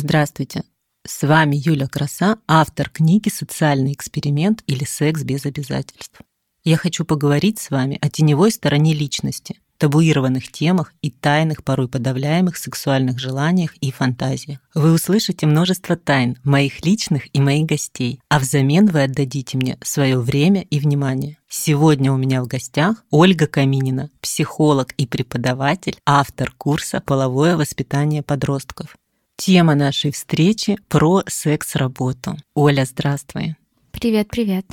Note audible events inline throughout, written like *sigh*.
Здравствуйте. С вами Юля Краса, автор книги «Социальный эксперимент» или «Секс без обязательств». Я хочу поговорить с вами о теневой стороне личности, табуированных темах и тайных, порой подавляемых сексуальных желаниях и фантазиях. Вы услышите множество тайн моих личных и моих гостей, а взамен вы отдадите мне свое время и внимание. Сегодня у меня в гостях Ольга Каминина, психолог и преподаватель, автор курса «Половое воспитание подростков». Тема нашей встречи про секс-работу. Оля, здравствуй. Привет, привет.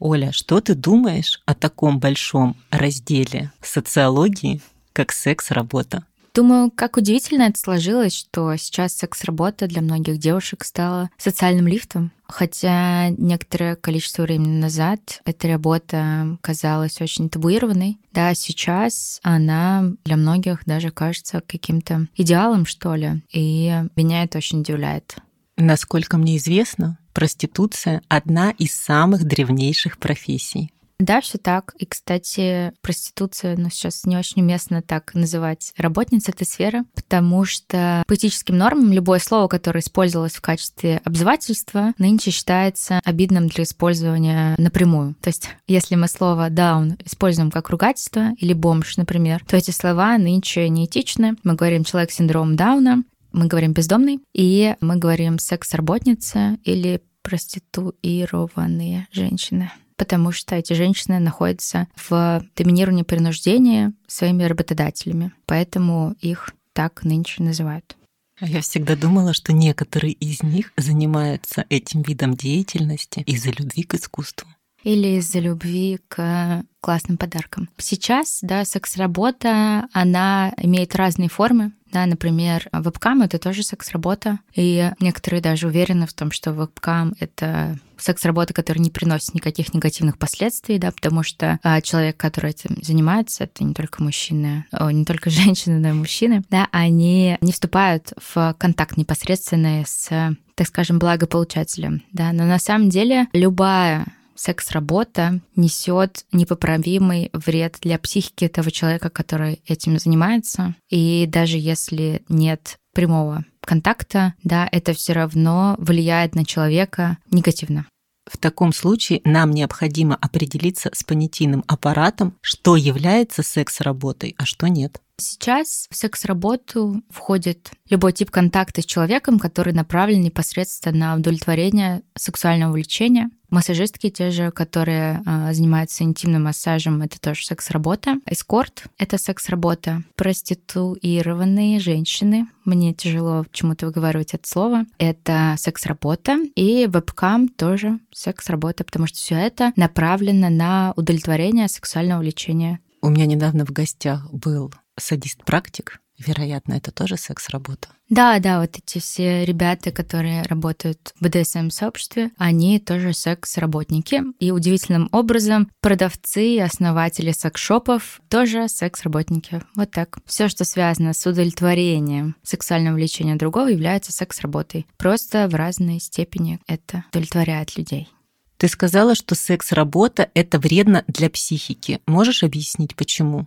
Оля, что ты думаешь о таком большом разделе социологии, как секс-работа? Думаю, как удивительно это сложилось, что сейчас секс-работа для многих девушек стала социальным лифтом. Хотя некоторое количество времени назад эта работа казалась очень табуированной. Да, сейчас она для многих даже кажется каким-то идеалом, что ли. И меня это очень удивляет. Насколько мне известно, проституция — одна из самых древнейших профессий. Да, все так. И, кстати, проституция, ну, сейчас не очень уместно так называть работниц этой сферы, потому что по этическим нормам любое слово, которое использовалось в качестве обзывательства, нынче считается обидным для использования напрямую. То есть, если мы слово «даун» используем как ругательство или «бомж», например, то эти слова нынче неэтичны. Мы говорим «человек с синдромом Дауна», мы говорим «бездомный», и мы говорим «секс-работница» или проституированные женщины потому что эти женщины находятся в доминировании принуждения своими работодателями, поэтому их так нынче называют. А я всегда думала, что некоторые из них занимаются этим видом деятельности из-за любви к искусству. Или из-за любви к классным подаркам. Сейчас, да, секс-работа, она имеет разные формы. Да, например, вебкам — это тоже секс-работа, и некоторые даже уверены в том, что вебкам — это секс-работа, которая не приносит никаких негативных последствий, да, потому что а, человек, который этим занимается, это не только мужчины, о, не только *laughs* женщины, но и мужчины, да, они не вступают в контакт непосредственный с так скажем, благополучателем, да, но на самом деле любая секс-работа несет непоправимый вред для психики этого человека, который этим занимается. И даже если нет прямого контакта, да, это все равно влияет на человека негативно. В таком случае нам необходимо определиться с понятийным аппаратом, что является секс-работой, а что нет. Сейчас в секс-работу входит любой тип контакта с человеком, который направлен непосредственно на удовлетворение сексуального влечения. Массажистки те же, которые э, занимаются интимным массажем, это тоже секс-работа. Эскорт — это секс-работа. Проституированные женщины, мне тяжело почему-то выговаривать это слово, это секс-работа. И вебкам тоже секс-работа, потому что все это направлено на удовлетворение сексуального влечения. У меня недавно в гостях был садист-практик, вероятно, это тоже секс-работа. Да, да, вот эти все ребята, которые работают в БДСМ-сообществе, они тоже секс-работники. И удивительным образом продавцы и основатели секс-шопов тоже секс-работники. Вот так. Все, что связано с удовлетворением сексуального влечения другого, является секс-работой. Просто в разной степени это удовлетворяет людей. Ты сказала, что секс-работа — это вредно для психики. Можешь объяснить, почему?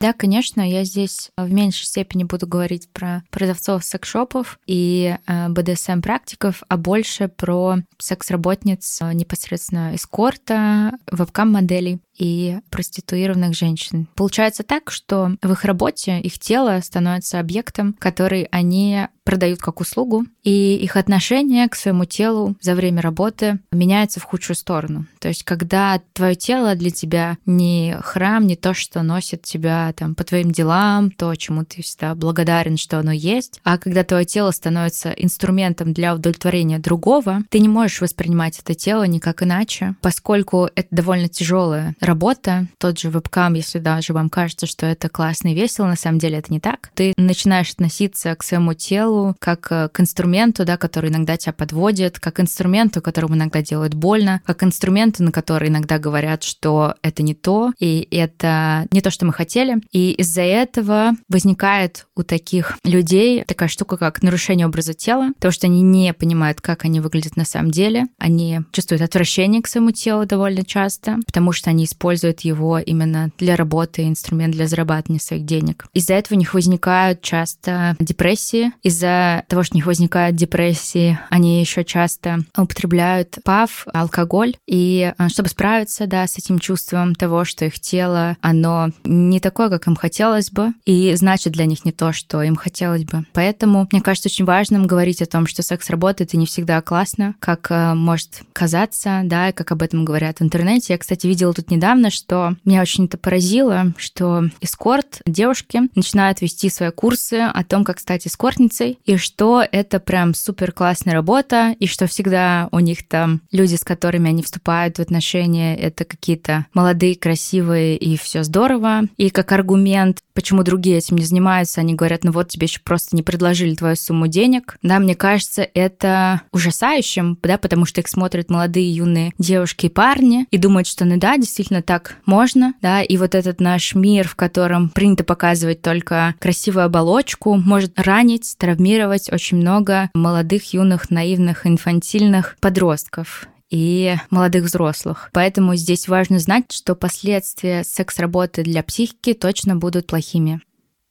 Да, конечно, я здесь в меньшей степени буду говорить про продавцов секс-шопов и э, БДСМ-практиков, а больше про секс-работниц э, непосредственно эскорта, вебкам-моделей и проституированных женщин. Получается так, что в их работе их тело становится объектом, который они продают как услугу, и их отношение к своему телу за время работы меняется в худшую сторону. То есть, когда твое тело для тебя не храм, не то, что носит тебя там по твоим делам, то, чему ты всегда благодарен, что оно есть, а когда твое тело становится инструментом для удовлетворения другого, ты не можешь воспринимать это тело никак иначе, поскольку это довольно тяжелая работа, тот же вебкам, если даже вам кажется, что это классно и весело, на самом деле это не так. Ты начинаешь относиться к своему телу как э, к инструменту, да, который иногда тебя подводит, как инструменту, которому иногда делают больно, как инструменту, на который иногда говорят, что это не то, и это не то, что мы хотели. И из-за этого возникает у таких людей такая штука, как нарушение образа тела, то что они не понимают, как они выглядят на самом деле, они чувствуют отвращение к своему телу довольно часто, потому что они испытывают используют его именно для работы, инструмент для зарабатывания своих денег. Из-за этого у них возникают часто депрессии. Из-за того, что у них возникают депрессии, они еще часто употребляют ПАВ, алкоголь. И а, чтобы справиться да, с этим чувством того, что их тело, оно не такое, как им хотелось бы, и значит для них не то, что им хотелось бы. Поэтому, мне кажется, очень важным говорить о том, что секс работает и не всегда классно, как а, может казаться, да, и как об этом говорят в интернете. Я, кстати, видела тут недавно, что меня очень это поразило, что эскорт девушки начинают вести свои курсы о том, как стать эскортницей, и что это прям супер классная работа, и что всегда у них там люди, с которыми они вступают в отношения, это какие-то молодые, красивые, и все здорово. И как аргумент, почему другие этим не занимаются, они говорят, ну вот тебе еще просто не предложили твою сумму денег. Да, мне кажется, это ужасающим, да, потому что их смотрят молодые юные девушки и парни и думают, что ну да, действительно так можно, да, и вот этот наш мир, в котором принято показывать только красивую оболочку, может ранить, травмировать очень много молодых, юных, наивных, инфантильных подростков и молодых взрослых. Поэтому здесь важно знать, что последствия секс-работы для психики точно будут плохими.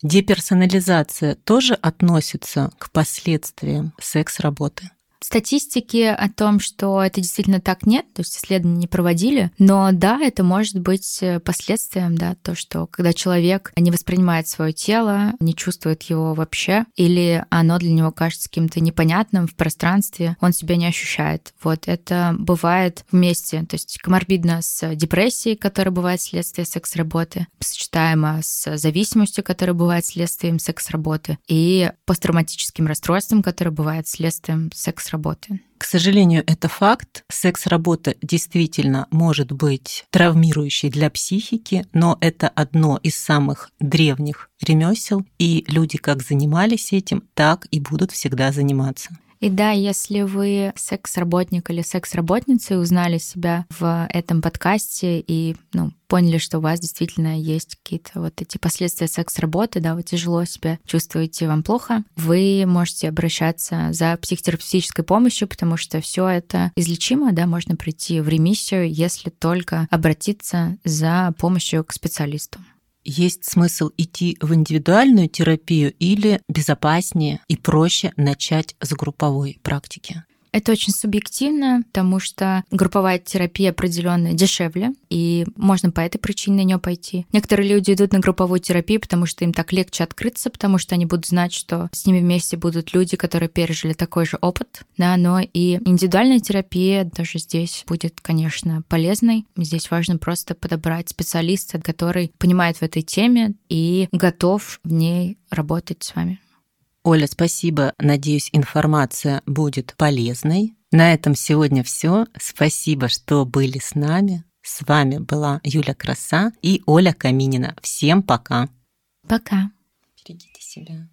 Деперсонализация тоже относится к последствиям секс-работы? Статистики о том, что это действительно так нет, то есть исследования не проводили, но да, это может быть э, последствием, да, то, что когда человек не воспринимает свое тело, не чувствует его вообще, или оно для него кажется каким-то непонятным в пространстве, он себя не ощущает. Вот это бывает вместе, то есть коморбидно с депрессией, которая бывает следствием секс-работы, сочетаемо с зависимостью, которая бывает следствием секс-работы, и посттравматическим расстройством, которое бывает следствием секс секс-работы. К сожалению, это факт. Секс-работа действительно может быть травмирующей для психики, но это одно из самых древних ремесел, и люди как занимались этим, так и будут всегда заниматься. И да, если вы секс-работник или секс-работница и узнали себя в этом подкасте и ну, поняли, что у вас действительно есть какие-то вот эти последствия секс-работы, да, вы тяжело себя чувствуете, вам плохо, вы можете обращаться за психотерапевтической помощью, потому что все это излечимо, да, можно прийти в ремиссию, если только обратиться за помощью к специалисту есть смысл идти в индивидуальную терапию или безопаснее и проще начать с групповой практики? Это очень субъективно, потому что групповая терапия определенно дешевле, и можно по этой причине на нее пойти. Некоторые люди идут на групповую терапию, потому что им так легче открыться, потому что они будут знать, что с ними вместе будут люди, которые пережили такой же опыт, да, но и индивидуальная терапия даже здесь будет, конечно, полезной. Здесь важно просто подобрать специалиста, который понимает в этой теме и готов в ней работать с вами. Оля, спасибо. Надеюсь, информация будет полезной. На этом сегодня все. Спасибо, что были с нами. С вами была Юля Краса и Оля Каминина. Всем пока. Пока. Берегите себя.